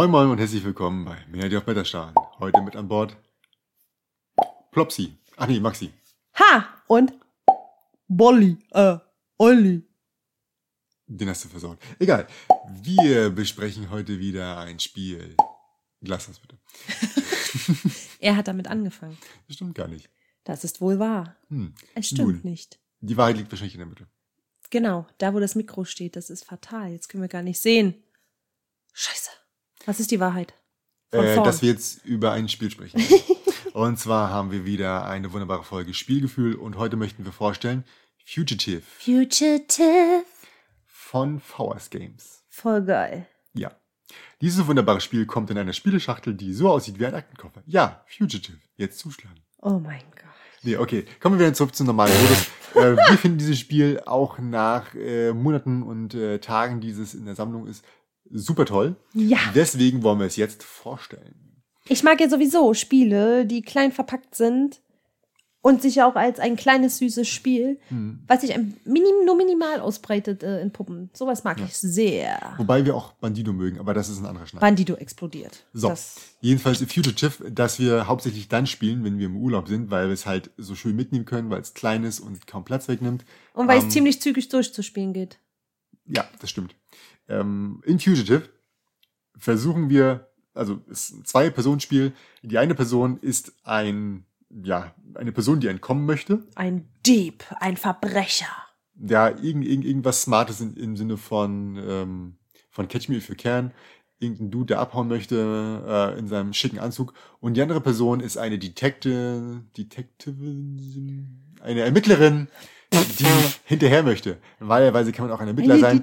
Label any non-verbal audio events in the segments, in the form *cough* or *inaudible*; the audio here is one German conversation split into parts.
Moin Moin und herzlich willkommen bei Melody auf Wetterstahlen. Heute mit an Bord Plopsi. Ach nee, Maxi. Ha! Und Bolli, äh, Olli. Den hast du versaut. Egal. Wir besprechen heute wieder ein Spiel. Lass das bitte. *laughs* Er hat damit angefangen. Das stimmt gar nicht. Das ist wohl wahr. Hm. Es stimmt Nun. nicht. Die Wahrheit liegt wahrscheinlich in der Mitte. Genau, da wo das Mikro steht, das ist fatal. Jetzt können wir gar nicht sehen. Scheiße. Was ist die Wahrheit? Äh, dass wir jetzt über ein Spiel sprechen. *laughs* und zwar haben wir wieder eine wunderbare Folge Spielgefühl und heute möchten wir vorstellen Fugitive Fugitive. von VS Games. Voll geil. Ja. Dieses wunderbare Spiel kommt in einer Spieleschachtel, die so aussieht wie ein Aktenkoffer. Ja, Fugitive. Jetzt zuschlagen. Oh mein Gott. Nee, okay. Kommen wir wieder zurück zum normalen Modus. äh, wir finden dieses Spiel auch nach äh, Monaten und äh, Tagen, die es in der Sammlung ist, super toll. Ja. Deswegen wollen wir es jetzt vorstellen. Ich mag ja sowieso Spiele, die klein verpackt sind und sich auch als ein kleines, süßes Spiel, Hm. was sich minim, nur minimal ausbreitet äh, in Puppen. Sowas mag ich sehr. Wobei wir auch Bandido mögen, aber das ist ein anderer Schnack. Bandido explodiert. So, Das, jedenfalls Fugitive, das wir hauptsächlich dann spielen, wenn wir im Urlaub sind, weil wir es halt so schön mitnehmen können, weil es klein ist und kaum Platz wegnimmt. und weil Ähm, es ziemlich zügig durchzuspielen geht. Ja, das stimmt. Ähm, in Fugitive versuchen wir, also es ist ein Zwei-Personen-Spiel. Die eine Person ist ein, ja, eine Person, die entkommen möchte. Ein Dieb, ein Verbrecher. Ja, irgend, irgend, irgendwas Smartes in, im Sinne von, ähm, von Catch Me If You Can. Irgendein Dude, der abhauen möchte äh, in seinem schicken Anzug. Und die andere Person ist eine Detective, Detective, eine Ermittlerin, die hinterher möchte. Wahlweise kann man auch ein Ermittler sein.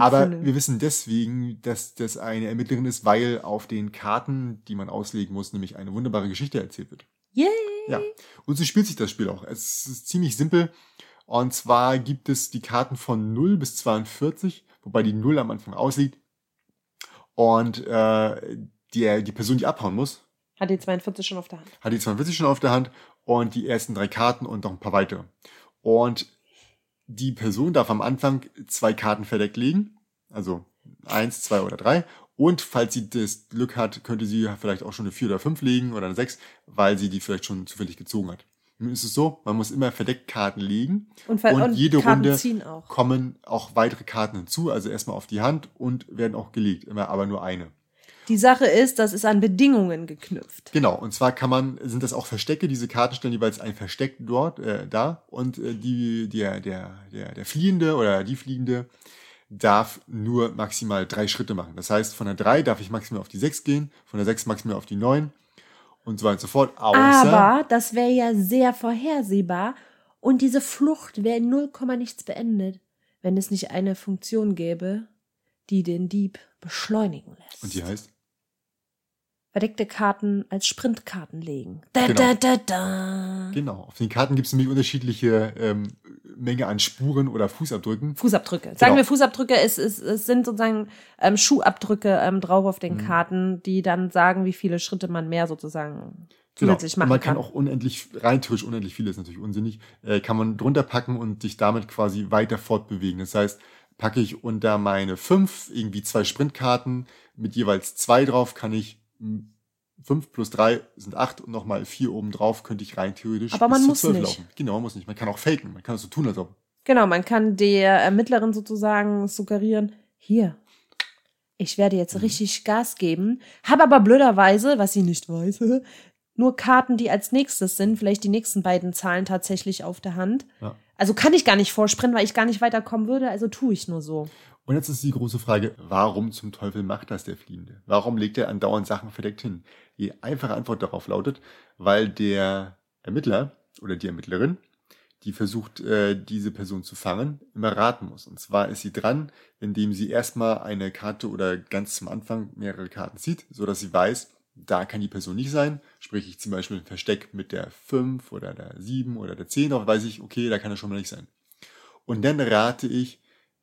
Aber wir wissen deswegen, dass das eine Ermittlerin ist, weil auf den Karten, die man auslegen muss, nämlich eine wunderbare Geschichte erzählt wird. Yay! Ja. Und so spielt sich das Spiel auch. Es ist ziemlich simpel. Und zwar gibt es die Karten von 0 bis 42, wobei die 0 am Anfang ausliegt. Und äh, die, die Person, die abhauen muss, Hat die 42 schon auf der Hand. hat die 42 schon auf der Hand und die ersten drei Karten und noch ein paar weitere. Und die Person darf am Anfang zwei Karten verdeckt legen, also eins, zwei oder drei. Und falls sie das Glück hat, könnte sie vielleicht auch schon eine vier oder fünf legen oder eine sechs, weil sie die vielleicht schon zufällig gezogen hat. Nun ist es so, man muss immer verdeckt Karten legen Und, und, und jede Karten Runde ziehen auch. kommen auch weitere Karten hinzu, also erstmal auf die Hand und werden auch gelegt, immer aber nur eine. Die Sache ist, das ist an Bedingungen geknüpft. Genau, und zwar kann man, sind das auch Verstecke, diese Karten stellen jeweils ein Versteck dort, äh, da, und äh, die, der, der, der, der Fliehende oder die Fliehende darf nur maximal drei Schritte machen. Das heißt, von der drei darf ich maximal auf die sechs gehen, von der sechs maximal auf die neun und so weiter und so fort, außer, Aber das wäre ja sehr vorhersehbar und diese Flucht wäre in 0, nichts beendet, wenn es nicht eine Funktion gäbe, die den Dieb beschleunigen lässt. und die heißt, Verdeckte Karten als Sprintkarten legen. Da, Genau. da, da, da. genau, auf den Karten gibt es nämlich unterschiedliche ähm, Menge an Spuren oder Fußabdrücken. Fußabdrücke. Sagen Genau. wir Fußabdrücke, es, es, es sind sozusagen ähm, Schuhabdrücke ähm, drauf auf den Mhm. Karten, die dann sagen, wie viele Schritte man mehr sozusagen Genau. zusätzlich Und machen man kann kann. auch unendlich, rein theoretisch unendlich viel ist natürlich unsinnig, äh, kann man drunter packen und sich damit quasi weiter fortbewegen. Das heißt, packe ich unter meine fünf irgendwie zwei Sprintkarten mit jeweils zwei drauf, kann ich mh, fünf plus drei sind acht und nochmal vier oben drauf, könnte ich rein theoretisch Aber man muss nicht. laufen. Genau, man muss nicht. Man kann auch faken, man kann es so tun, als ob. Genau, man kann der Ermittlerin sozusagen suggerieren, hier, ich werde jetzt Mhm. richtig Gas geben, habe aber blöderweise, was sie nicht weiß, *laughs* nur Karten, die als nächstes sind, vielleicht die nächsten beiden Zahlen tatsächlich auf der Hand. Ja. Also kann ich gar nicht vorspringen, weil ich gar nicht weiterkommen würde, also tue ich nur so. Und jetzt ist die große Frage, warum zum Teufel macht das der Fliehende? Warum legt er andauernd Sachen verdeckt hin? Die einfache Antwort darauf lautet, weil der Ermittler oder die Ermittlerin, die versucht, äh, diese Person zu fangen, immer raten muss. Und zwar ist sie dran, indem sie erstmal eine Karte oder ganz zum Anfang mehrere Karten zieht, so dass sie weiß, da kann die Person nicht sein. Sprich, ich zum Beispiel ein Versteck mit der 5 oder der 7 oder der 10, auch weiß ich, okay, da kann er schon mal nicht sein. Und dann rate ich,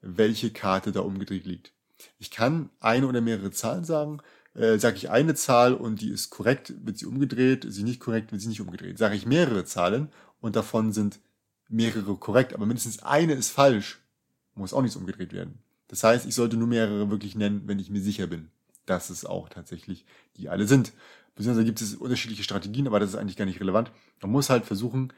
welche Karte da umgedreht liegt. Ich kann eine oder mehrere Zahlen sagen. Äh, sage ich eine Zahl und die ist korrekt, wird sie umgedreht, sie nicht korrekt, wird sie nicht umgedreht. Sage ich mehrere Zahlen und davon sind mehrere korrekt, aber mindestens eine ist falsch, muss auch nichts umgedreht werden. Das heißt, ich sollte nur mehrere wirklich nennen, wenn ich mir sicher bin. dass es auch tatsächlich die alle sind. Beziehungsweise gibt es unterschiedliche Strategien, aber das ist eigentlich gar nicht relevant. Man muss halt versuchen,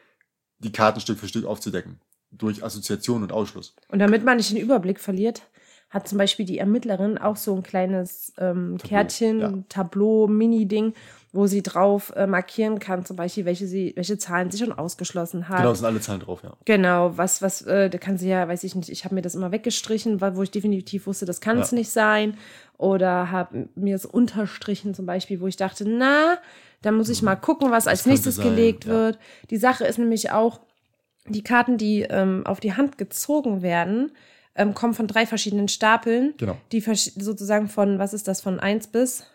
die Karten Stück für Stück aufzudecken. Durch Assoziation und Ausschluss. Und damit man nicht den Überblick verliert, hat zum Beispiel die Ermittlerin auch so ein kleines ähm, Tableau, Kärtchen, ja. Tableau, Mini-Ding, wo sie drauf äh, markieren kann, zum Beispiel, welche sie, welche Zahlen sie schon ausgeschlossen hat. Genau, sind alle Zahlen drauf, ja. Genau, was, was, äh, da kann sie ja, weiß ich nicht, ich habe mir das immer weggestrichen, weil, wo ich definitiv wusste, das kann es Ja. nicht sein. Oder habe mir es unterstrichen, zum Beispiel, wo ich dachte, na, da muss ich mal gucken, was als Mhm. nächstes sein, gelegt ja. wird. Die Sache ist nämlich auch, die Karten, die ähm, auf die Hand gezogen werden, ähm, kommen von drei verschiedenen Stapeln. Genau. Die sozusagen von, was ist das, von 1 bis?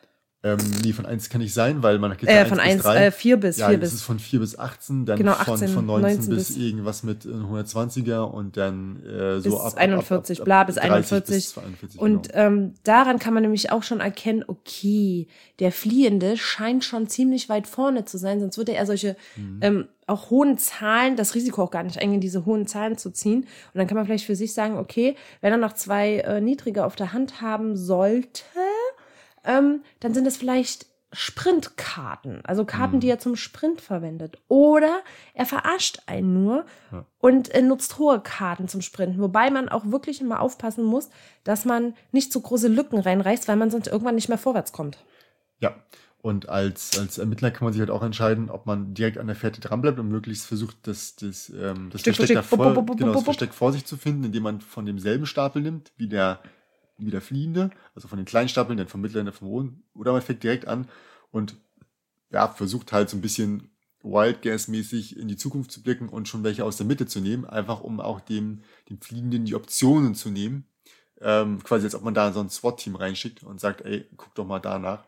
Ähm, nee, von 1 kann nicht sein, weil man geht Äh, ja von 1 1, bis 3. äh, 4 bis, ja, 4 das bis. ist von 4 bis 18, dann Genau, von, 18, von 19, 19 bis, bis- irgendwas mit äh, 120er und dann äh, so Bis ab, ab, 41, ab, ab, bla, bis 30 41. Bis 42, Und genau. ähm, daran kann man nämlich auch schon erkennen, okay, der Fliehende scheint schon ziemlich weit vorne zu sein, sonst würde er solche Mhm. ähm, auch hohen Zahlen, das Risiko auch gar nicht eingehen, diese hohen Zahlen zu ziehen. Und dann kann man vielleicht für sich sagen, okay, wenn er noch zwei äh, niedrige auf der Hand haben sollte, ähm, dann sind es vielleicht Sprintkarten, also Karten, Mhm. die er zum Sprint verwendet. Oder er verarscht einen nur Ja. und äh, nutzt hohe Karten zum Sprinten. Wobei man auch wirklich immer aufpassen muss, dass man nicht so große Lücken reinreißt, weil man sonst irgendwann nicht mehr vorwärts kommt. Ja, und als, als Ermittler kann man sich halt auch entscheiden, ob man direkt an der Fährte dranbleibt und möglichst versucht, das, das, ähm, das, Stück Versteck, Stück. davor, Bup, bup, bup, genau, das. Versteck vor sich zu finden, indem man von demselben Stapel nimmt, wie der, wie der Fliehende, also von den kleinen Stapeln, den vom mittleren, der vom hohen, oder man fängt direkt an und ja, versucht halt so ein bisschen Wild Gas-mäßig in die Zukunft zu blicken und schon welche aus der Mitte zu nehmen, einfach um auch dem, dem Fliehenden die Optionen zu nehmen. Ähm, quasi als ob man da so ein SWAT-Team reinschickt und sagt, ey, guck doch mal danach.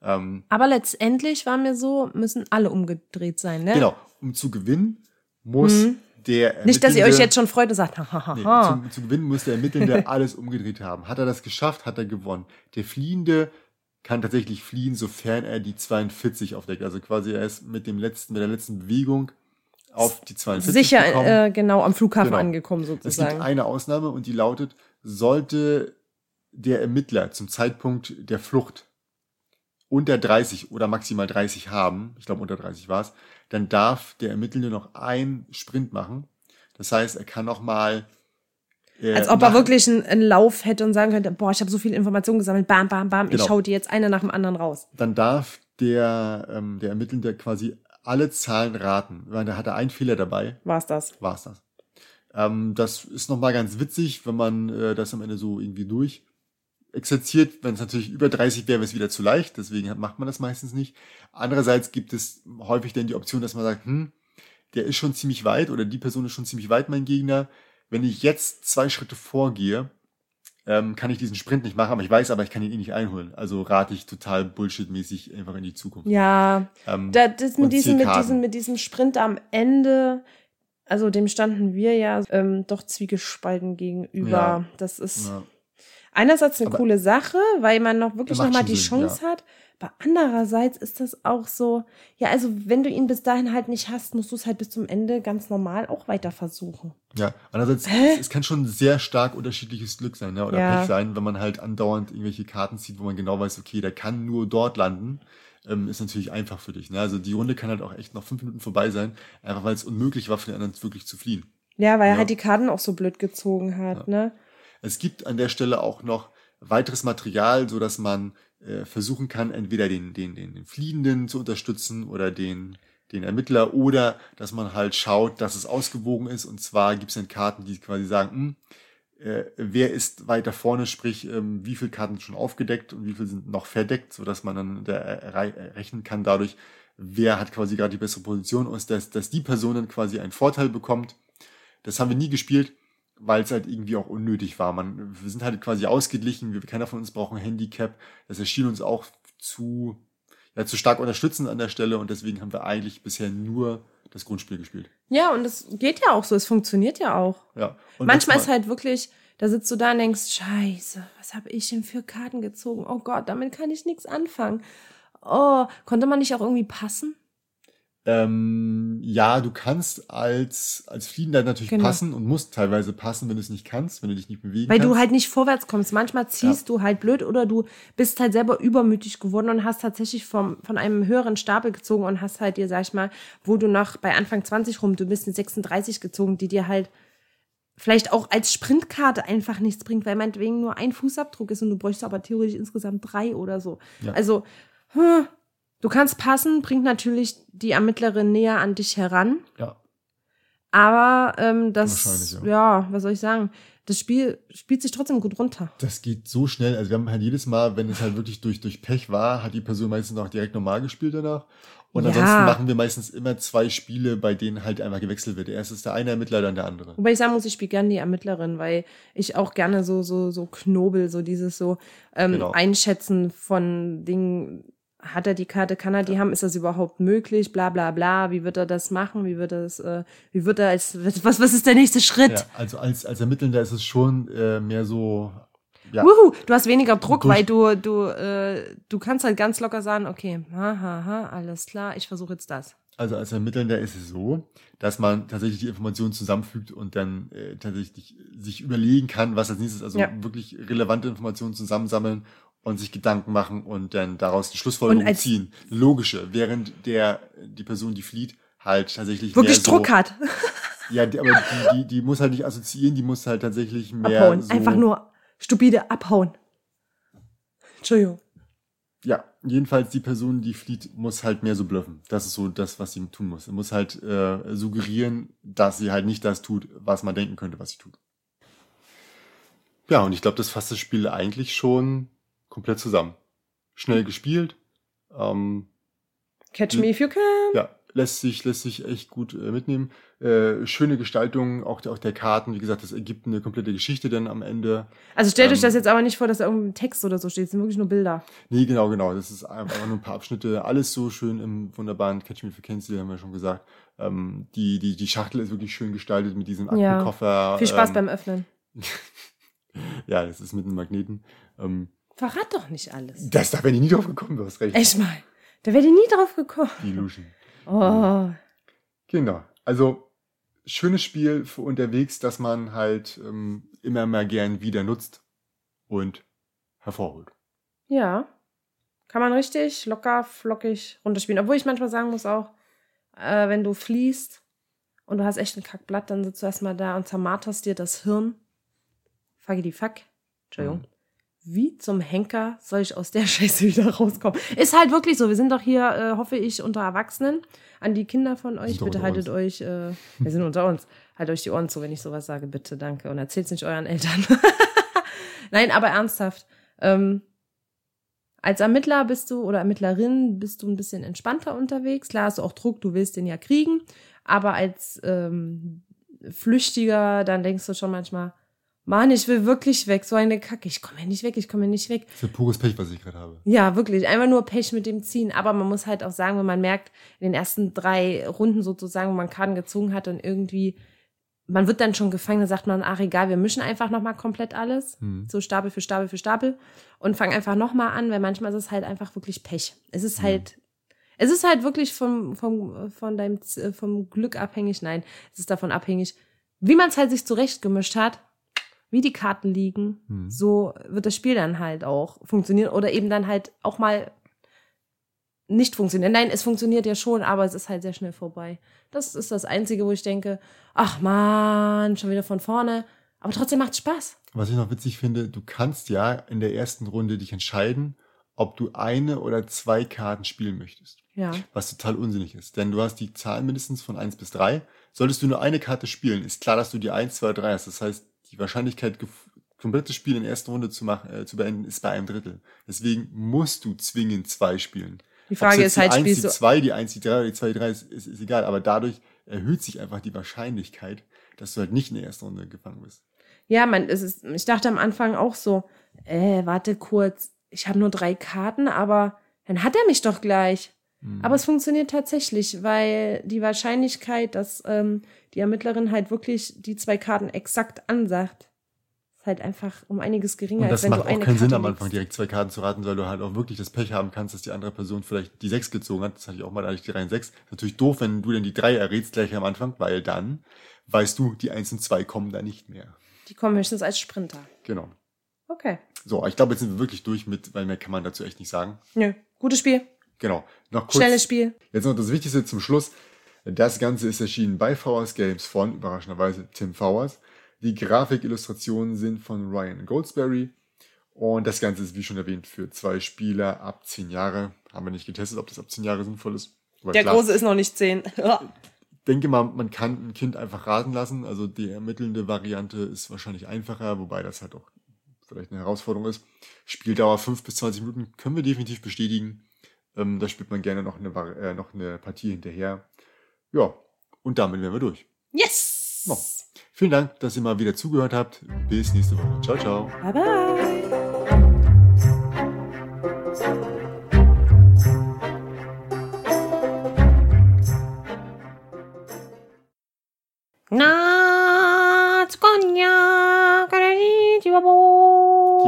Ähm, Aber letztendlich war mir so, müssen alle umgedreht sein, ne? Genau, um zu gewinnen muss Mhm. Der Nicht, dass ihr euch jetzt schon freut und sagt, *laughs* hahaha. Nee, zum, zu gewinnen muss der Ermittelnde *laughs* alles umgedreht haben. Hat er das geschafft, hat er gewonnen. Der Fliehende kann tatsächlich fliehen, sofern er die 42 aufdeckt. Also quasi er ist mit dem letzten, mit der letzten Bewegung auf die 42 Sicher, gekommen. äh, genau, am Flughafen Genau. angekommen es gibt sozusagen. eine Ausnahme und die lautet, sollte der Ermittler zum Zeitpunkt der Flucht unter 30 oder maximal 30 haben, ich glaube unter 30 war es, dann darf der Ermittelnde noch einen Sprint machen. Das heißt, er kann noch mal äh, Als ob er nach- wirklich einen, einen Lauf hätte und sagen könnte, boah, ich habe so viel Informationen gesammelt, bam, bam, bam, ich Genau. schau dir jetzt eine nach dem anderen raus. dann darf der, ähm, der Ermittelnde quasi alle Zahlen raten. Weil da hat er einen Fehler dabei, War's das. war's das. Ähm, das ist nochmal ganz witzig, wenn man äh, das am Ende so irgendwie durch exerziert. Wenn es natürlich über 30 wäre, wäre es wieder zu leicht, deswegen macht man das meistens nicht. Andererseits gibt es häufig dann die Option, dass man sagt, hm, der ist schon ziemlich weit oder die Person ist schon ziemlich weit, mein Gegner. Wenn ich jetzt zwei Schritte vorgehe, ähm, kann ich diesen Sprint nicht machen, aber ich weiß aber, ich kann ihn eh nicht einholen. Also rate ich total bullshitmäßig einfach in die Zukunft. Ja, Ähm, da, das mit diesem, mit diesem, mit diesem Sprint am Ende, also dem standen wir ja ähm, doch zwiegespalten gegenüber. Ja. Das ist ja. Einerseits eine Aber- coole Sache, weil man noch wirklich Ja, nochmal die Sinn, Chance hat. Aber andererseits ist das auch so, ja, also wenn du ihn bis dahin halt nicht hast, musst du es halt bis zum Ende ganz normal auch weiter versuchen. Ja, andererseits, Hä? es, kann schon sehr stark unterschiedliches Glück sein, ne? oder Ja. Pech sein, wenn man halt andauernd irgendwelche Karten zieht, wo man genau weiß, okay, der kann nur dort landen, ähm, ist natürlich einfach für dich. Ne? Also die Runde kann halt auch echt noch fünf Minuten vorbei sein, einfach weil es unmöglich war, für den anderen wirklich zu fliehen. Ja, weil er Ja. halt die Karten auch so blöd gezogen hat, ne? Es gibt an der Stelle auch noch weiteres Material, so dass man äh, versuchen kann, entweder den, den, den, den Fliehenden zu unterstützen oder den, den Ermittler oder dass man halt schaut, dass es ausgewogen ist. Und zwar gibt es dann Karten, die quasi sagen, hm, äh, wer ist weiter vorne, sprich, ähm, wie viele Karten sind schon aufgedeckt und wie viele sind noch verdeckt, so dass man dann da errei- errechnen kann dadurch, wer hat quasi gerade die bessere Position und dass, dass die Person dann quasi einen Vorteil bekommt. Das haben wir nie gespielt, weil es halt irgendwie auch unnötig war. Man, wir sind halt quasi ausgeglichen, wir, keiner von uns braucht ein Handicap. Das erschien uns auch zu, ja, zu stark unterstützend an der Stelle und deswegen haben wir eigentlich bisher nur das Grundspiel gespielt. Ja, und es geht ja auch so, es funktioniert ja auch. Ja. Und Manchmal ist halt wirklich, da sitzt du da und denkst, scheiße, was habe ich denn für Karten gezogen? Oh Gott, damit kann ich nichts anfangen. Oh, konnte man nicht auch irgendwie passen? Ähm, ja, du kannst als, als Fliehender natürlich Genau. passen und musst teilweise passen, wenn du es nicht kannst, wenn du dich nicht bewegen Weil kannst. du halt nicht vorwärts kommst. Manchmal ziehst du halt blöd oder du bist halt selber übermütig geworden und hast tatsächlich vom, von einem höheren Stapel gezogen und hast halt dir, sag ich mal, wo du noch bei Anfang 20 rum, du bist in 36 gezogen, die dir halt vielleicht auch als Sprintkarte einfach nichts bringt, weil meinetwegen nur ein Fußabdruck ist und du bräuchst aber theoretisch insgesamt drei oder so. Ja. Also, hm, du kannst passen, bringt natürlich die Ermittlerin näher an dich heran. ja. Aber ähm, das, Wahrscheinlich, ja. was soll ich sagen? Das Spiel spielt sich trotzdem gut runter. Das geht so schnell. Also wir haben halt jedes Mal, wenn es halt wirklich durch, durch Pech war, hat die Person meistens auch direkt normal gespielt danach. Und Ja. ansonsten machen wir meistens immer zwei Spiele, bei denen halt einfach gewechselt wird. Erst ist der eine Ermittler, dann der andere. Wobei ich sagen muss, ich spiele gerne die Ermittlerin, weil ich auch gerne so, so, so Knobel, so dieses so ähm, Genau. Einschätzen von Dingen. Hat er die Karte, kann er die haben, ist das überhaupt möglich, bla bla bla, wie wird er das machen, wie wird er das, äh, wie wird er als, was, was ist der nächste Schritt? Ja, also als, als Ermittelnder ist es schon äh, mehr so, ja, Wuhu, du hast weniger Druck, Durch- weil du, du, äh, du kannst halt ganz locker sagen, okay, ha, ha, ha, alles klar, ich versuche jetzt das. also als Ermittelnder ist es so, dass man tatsächlich die Informationen zusammenfügt und dann äh, tatsächlich sich überlegen kann, was als nächstes, also Ja. wirklich relevante Informationen zusammensammeln und sich Gedanken machen und dann daraus die Schlussfolgerung ziehen. Logische, während der, die Person, die flieht, halt tatsächlich Wirklich mehr so, Druck hat. *laughs* Ja, die, aber die, die, die muss halt nicht assoziieren, die muss halt tatsächlich mehr abhauen. so, Einfach nur stupide abhauen. Entschuldigung. Ja, jedenfalls die Person, die flieht, muss halt mehr so bluffen. Das ist so das, was sie tun muss. Sie muss halt äh, suggerieren, dass sie halt nicht das tut, was man denken könnte, was sie tut. Ja, und ich glaube, das fasst das Spiel eigentlich schon komplett zusammen. Schnell gespielt, ähm, Catch me if you can. ja, lässt sich, lässt sich echt gut äh, mitnehmen. Äh, schöne Gestaltung, auch, der- auch der Karten. Wie gesagt, das ergibt eine komplette Geschichte dann am Ende. Also stellt euch Ähm, das jetzt aber nicht vor, dass da irgendein Text oder so steht. Es sind wirklich nur Bilder. Nee, genau, genau. Das ist einfach nur ein paar Abschnitte. Alles so schön im wunderbaren Catch Me If You Can Stil, haben wir schon gesagt. Ähm, die, die, die Schachtel ist wirklich schön gestaltet mit diesem Ja. Aktenkoffer. Viel Spaß ähm, beim Öffnen. *laughs* Ja, das ist mit einem Magneten. Ähm, Verrat doch nicht alles. das, da wäre ich nie drauf gekommen, du hast recht. Echt mal. Da wäre ich nie drauf gekommen. Die Luschen. Oh. Genau. Also, schönes Spiel für unterwegs, das man halt ähm, immer mal gern wieder nutzt und hervorholt. Ja. Kann man richtig locker, flockig runterspielen. Obwohl ich manchmal sagen muss auch, äh, wenn du fließt und du hast echt ein Kackblatt, dann sitzt du erstmal da und zermarterst dir das Hirn. Fuck die fuck. Entschuldigung. Mhm. Wie zum Henker soll ich aus der *laughs* Scheiße wieder rauskommen? Ist halt wirklich so. Wir sind doch hier, äh, hoffe ich, unter Erwachsenen. An die Kinder von euch, bitte haltet uns. euch, äh, *laughs* wir sind unter uns. Haltet euch die Ohren zu, wenn ich sowas sage, bitte, danke. Und erzählt's nicht euren Eltern. *laughs* Nein, aber ernsthaft. Ähm, als Ermittler bist du oder Ermittlerin bist du ein bisschen entspannter unterwegs. Klar hast du auch Druck, du willst den ja kriegen. Aber als ähm, Flüchtiger, dann denkst du schon manchmal, Mann, ich will wirklich weg. So eine Kacke. Ich komme hier nicht weg, ich komme hier nicht weg. Ja pures Pech, was ich gerade habe. Ja, wirklich. Einfach nur Pech mit dem Ziehen. Aber man muss halt auch sagen, wenn man merkt, in den ersten drei Runden sozusagen, wo man Karten gezogen hat und irgendwie, man wird dann schon gefangen, dann sagt man, ach egal, wir mischen einfach nochmal komplett alles. Hm. So Stapel für Stapel für Stapel. Und fangen einfach nochmal an, weil manchmal ist es halt einfach wirklich Pech. Es ist halt, es ist halt wirklich vom, vom, von deinem, vom Glück abhängig. Nein, es ist davon abhängig, wie man es halt sich zurechtgemischt hat, wie die Karten liegen. Hm. So wird das Spiel dann halt auch funktionieren oder eben dann halt auch mal nicht funktionieren. Nein, es funktioniert ja schon, aber es ist halt sehr schnell vorbei. Das ist das Einzige, wo ich denke, ach man, schon wieder von vorne. Aber trotzdem macht Spaß. Was ich noch witzig finde, du kannst ja in der ersten Runde dich entscheiden, ob du eine oder zwei Karten spielen möchtest. Ja. Was total unsinnig ist. Denn du hast die Zahl mindestens von 1 bis 3. Solltest du nur eine Karte spielen, ist klar, dass du die 1, 2, 3 hast. Das heißt, die Wahrscheinlichkeit, komplettes Spiel in der ersten Runde zu, machen, äh, zu beenden, ist bei einem Drittel. Deswegen musst du zwingend zwei spielen. Die Frage ist halt, die 1, spielst die du. 2, die 1, die 3 oder die 2, die 3 ist, ist, ist egal. Aber dadurch erhöht sich einfach die Wahrscheinlichkeit, dass du halt nicht in der ersten Runde gefangen bist. Ja, man, es ist, ich dachte am Anfang auch so, äh, warte kurz, ich habe nur drei Karten, aber dann hat er mich doch gleich. Mhm. Aber es funktioniert tatsächlich, weil die Wahrscheinlichkeit, dass ähm, die Ermittlerin halt wirklich die zwei Karten exakt ansagt, Ist halt einfach um einiges geringer, Und als das wenn macht du auch eine keinen Sinn Karte am Anfang direkt zwei Karten zu raten, weil du halt auch wirklich das Pech haben kannst, dass die andere Person vielleicht die sechs gezogen hat. Das hatte ich auch mal, da hatte ich die sechs. Ist natürlich doof, wenn du dann die drei errätst gleich am Anfang, weil dann weißt du, die eins und zwei kommen da nicht mehr. Die kommen höchstens als Sprinter. Genau. Okay. So, ich glaube, jetzt sind wir wirklich durch mit, weil mehr kann man dazu echt nicht sagen. Nö. Gutes Spiel. Genau. Noch kurz. Schnelles Spiel. Jetzt noch das Wichtigste zum Schluss. Das Ganze ist erschienen bei Fowers Games von, überraschenderweise, Tim Fowers. Die Grafikillustrationen sind von Ryan Goldsberry. Und das Ganze ist, wie schon erwähnt, für zwei Spieler ab zehn Jahre. Haben wir nicht getestet, ob das ab zehn Jahre sinnvoll ist. Aber Der klar, Große ist noch nicht zehn. *laughs* denke mal, man kann ein Kind einfach raten lassen. Also die ermittelnde Variante ist wahrscheinlich einfacher, wobei das halt auch vielleicht eine Herausforderung ist. Spieldauer 5 bis 20 Minuten können wir definitiv bestätigen. Ähm, da spielt man gerne noch eine, äh, noch eine Partie hinterher. Ja, und damit wären wir durch. yes! No. Vielen Dank, dass ihr mal wieder zugehört habt. Bis nächste Woche. Ciao, ciao. Bye bye. Na, tskonia, karani, chiwabo.